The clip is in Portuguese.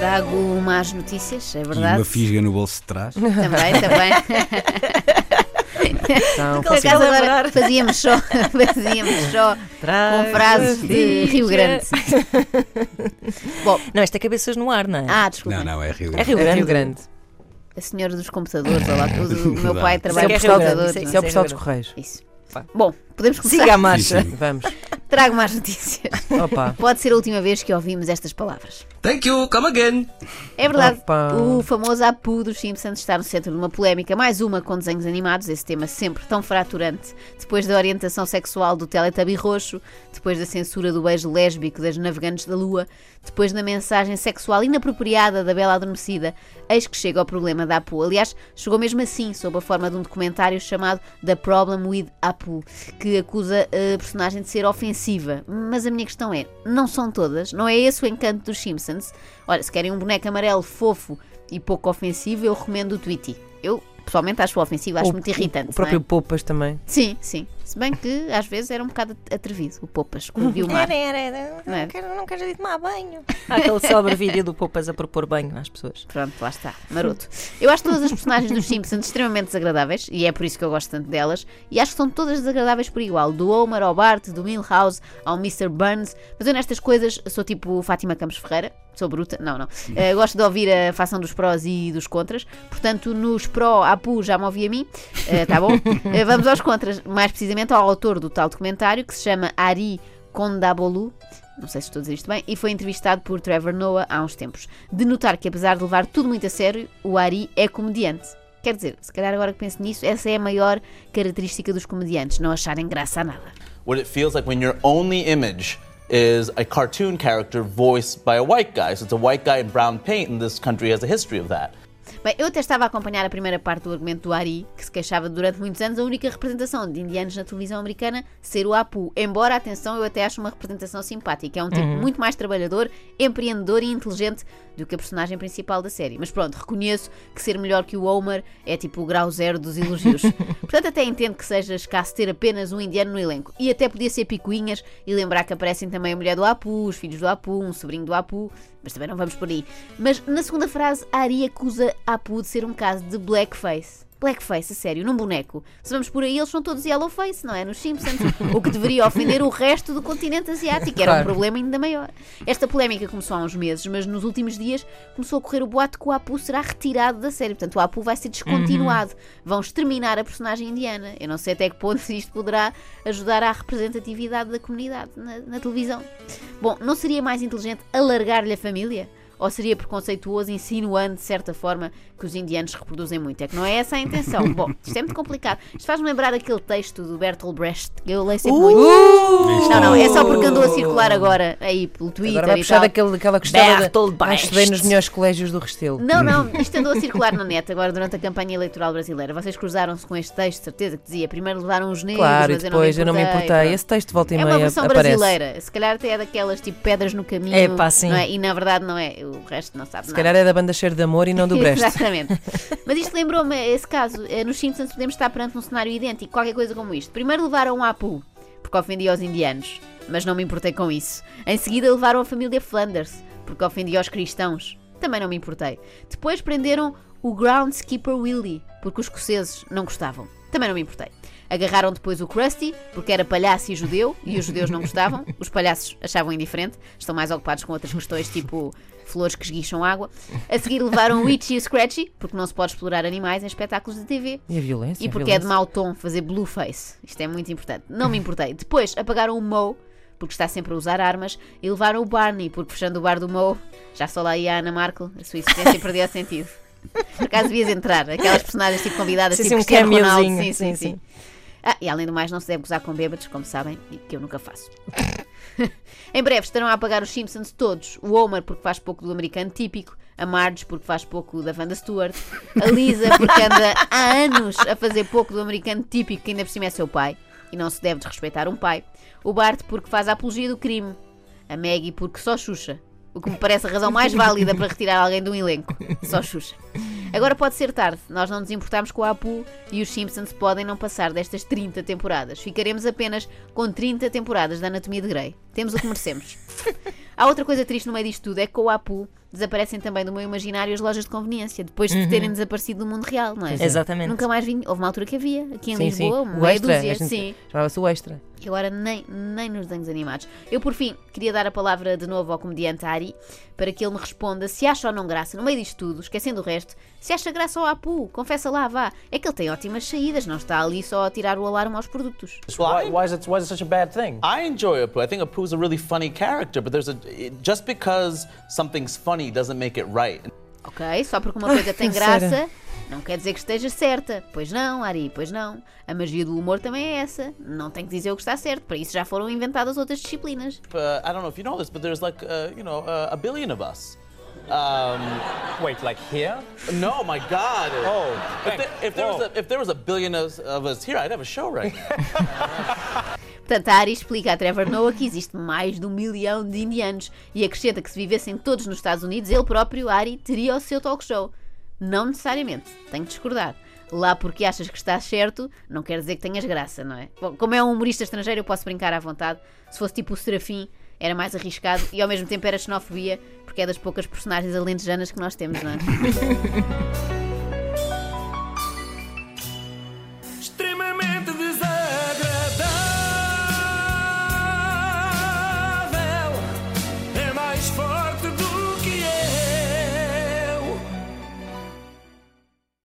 Trago más notícias, é E verdade. uma fisga no bolso de trás. Também, também. Então, Por acaso agora fazíamos só, fazíamos só com frases de Rio Grande. Bom, Não, isto é cabeças no ar, não é? ah, desculpa. Não, não, é Rio é Grande. Rio É Grande. Rio Grande. A senhora dos computadores, olha lá, o, o meu pai trabalha é com computadores. isso é não é o postal dos Correios. Isso. Pá. Bom, podemos começar. Siga a marcha. Sim, sim. Vamos. Trago mais notícias. Opa. Pode ser a última vez que ouvimos estas palavras. Thank you, come again. É verdade. Opa. O famoso Apu dos Simpsons está no centro de uma polémica, mais uma com desenhos animados, esse tema sempre tão fraturante. Depois da orientação sexual do Teletubby roxo, depois da censura do beijo lésbico das navegantes da Lua, depois da mensagem sexual inapropriada da Bela Adormecida, eis que chega ao problema da Apu. Aliás, chegou mesmo assim, sob a forma de um documentário chamado The Problem with Apu, que acusa a personagem de ser ofensiva. Mas a minha questão é, não são todas? Não é esse o encanto dos Simpsons? Olha, se querem um boneco amarelo fofo e pouco ofensivo, eu recomendo o Tweety. Eu, pessoalmente, acho ofensivo, acho O- muito irritante. O próprio não é? Poupas também. Sim, sim. Se bem que às vezes era um bocado atrevido, o Poupas, quando viu o mar. Era, era, era. Não é? Não quero, não quero ir tomar banho. Há aquele célebre vídeo do Poupas a propor banho às pessoas. Pronto, lá está, maroto. Eu acho todas as personagens dos Simpsons extremamente desagradáveis e é por isso que eu gosto tanto delas. E acho que são todas desagradáveis por igual, do Homer ao Bart, do Milhouse ao Mr. Burns. Mas eu nestas coisas sou tipo Fátima Campos Ferreira, sou bruta, não, não. Eh, gosto de ouvir a fação dos prós e dos contras. Portanto, nos pró, Apu já me ouvi a mim, Eh, tá bom? Eh, vamos aos contras, mais precisamente ao autor do tal documentário que se chama Ari Kondabolu não sei se estou a dizer isto bem, e foi entrevistado por Trevor Noah há uns tempos. De notar que, apesar de levar tudo muito a sério, o Ari é comediante. Quer dizer, se calhar agora que penso nisso, essa é a maior característica dos comediantes, não acharem graça a nada. what it feels like when your only image is a cartoon character voiced by a white guy. So it's a white guy in brown paint, and this country has a history of that. Bem, eu até estava a acompanhar a primeira parte do argumento do Ari, que se queixava de, durante muitos anos a única representação de indianos na televisão americana ser o Apu. Embora, atenção, eu até acho uma representação simpática. É um tipo muito mais trabalhador, empreendedor e inteligente do que a personagem principal da série. Mas pronto, reconheço que ser melhor que o Homer é tipo o grau zero dos elogios. Portanto, até entendo que seja escasso ter apenas um indiano no elenco. E até podia ser picuinhas e lembrar que aparecem também a mulher do Apu, os filhos do Apu, um sobrinho do Apu. Mas também não vamos por aí. Mas na segunda frase, Ari acusa Apu de ser um caso de blackface. Blackface, a sério, num boneco. Se vamos por aí, eles são todos yellowface, não é? Nos Simpsons. o que deveria ofender o resto do continente asiático. Era um problema ainda maior. Esta polémica começou há uns meses, mas nos últimos dias começou a correr o boato que o Apu será retirado da série. Portanto, o Apu vai ser descontinuado. Vão exterminar a personagem indiana. Eu não sei até que ponto isto poderá ajudar à representatividade da comunidade na, na televisão. Bom, não seria mais inteligente alargar-lhe a família? Ou seria preconceituoso, insinuando de certa forma que os indianos reproduzem muito? É que não é essa a intenção. Bom, isto é muito complicado. Isto faz-me lembrar aquele texto do Bertolt Brecht, que eu leio sempre muito. Não, não, é só porque andou a circular agora aí pelo Twitter Agora vai e puxar tal. daquele, daquela costada Bertolt da, Brecht. estudei nos melhores colégios do Restelo. Não, não, isto andou a circular na net agora durante a campanha eleitoral brasileira. Vocês cruzaram-se com este texto, certeza, que dizia primeiro levaram os negros, Claro, e mas depois eu não me importei. pronto. Esse texto volta e É meia uma versão aparece. brasileira. Se calhar até é daquelas tipo pedras no caminho. Epá, sim. não é? E na verdade não é. O resto não sabe Se nada. calhar é da banda Cheiro de Amor e não do Brecht. Exatamente. Mas isto lembrou-me esse caso. Eh, Nos Simpsons podemos estar perante um cenário idêntico, qualquer coisa como isto. Primeiro levaram um Apu, porque ofendia os indianos, mas não me importei com isso. Em seguida levaram a família Flanders, porque ofendia os cristãos, também não me importei. Depois prenderam o Groundskeeper Willie, porque os escoceses não gostavam, também não me importei. Agarraram depois o Krusty, porque era palhaço e judeu, e os judeus não gostavam. Os palhaços achavam indiferente, estão mais ocupados com outras questões, tipo flores que esguicham água. A seguir levaram o Itchy e o Scratchy, porque não se pode explorar animais em espetáculos de TV. E a violência? E porque é de violência. mau tom fazer blueface. Isto é muito importante. Não me importei. Depois apagaram o Moe, porque está sempre a usar armas, e levaram o Barney, porque fechando o bar do Moe, já só lá ia a Ana Markle, a sua existência perdia sentido. Por acaso devias entrar, aquelas personagens tipo convidadas, Sim, tipo sim, um Ronaldo. Sim, sim, Sim, sim. Ah, e além do mais, não se deve gozar com bêbados, como sabem, e que eu nunca faço. em breve estarão a apagar os Simpsons todos. O Homer, porque faz pouco do americano típico. A Marge, porque faz pouco da Wanda Stewart. A Lisa, porque anda há anos a fazer pouco do americano típico, que ainda por cima é seu pai. E não se deve desrespeitar um pai. O Bart, porque faz a apologia do crime. A Maggie, porque só Xuxa. O que me parece a razão mais válida para retirar alguém de um elenco. Só Xuxa. Agora pode ser tarde, nós não nos importamos com a Apu e os Simpsons podem não passar destas 30 temporadas. Ficaremos apenas com 30 temporadas da Anatomia de Grey. Temos o que merecemos. Há outra coisa triste no meio disto tudo, é que com o Apu desaparecem também do meu imaginário as lojas de conveniência, depois de terem desaparecido do mundo real, não é? Exatamente. Nunca mais vim. Houve uma altura que havia, aqui em Sim, sim. Lisboa, O meia extra. dúzia, sim. Chamava-se o extra. E agora nem, nem nos desenhos animados. Eu, por fim, queria dar a palavra de novo ao comediante Ari para que ele me responda se acha ou não graça, no meio disto tudo, esquecendo o resto, se acha graça ao Apu. Confessa lá, vá. É que ele tem ótimas saídas, não está ali só a tirar o alarme aos produtos. Why, why, is it, why is it such a bad thing? I enjoy Apu. I think Apu's a really funny character, but there's a it- just because something's funny doesn't make it right. Ok? Só porque uma coisa tem Sério? graça, não quer dizer que esteja certa. Pois não, Ari, pois não. A magia do humor também é essa. Não tem que dizer o que está certo. Para isso já foram inventadas outras disciplinas. But I don't know if you know this, but there's like uh, you know uh, a billion of us. Um, Wait, like here? no, my God. Oh, If, there, if there a, if there was a billion of, of us here, I'd have a show right now. Portanto, a Ari explica a Trevor Noah que existe mais de um milhão de indianos e acrescenta que se vivessem todos nos Estados Unidos, ele próprio, Ari, teria o seu talk show. Não necessariamente, tenho que discordar. Lá porque achas que estás certo, não quer dizer que tenhas graça, não é? Bom, como é um humorista estrangeiro, eu posso brincar à vontade. Se fosse tipo o Serafim, era mais arriscado e ao mesmo tempo era xenofobia, porque é das poucas personagens alentejanas que nós temos, não é?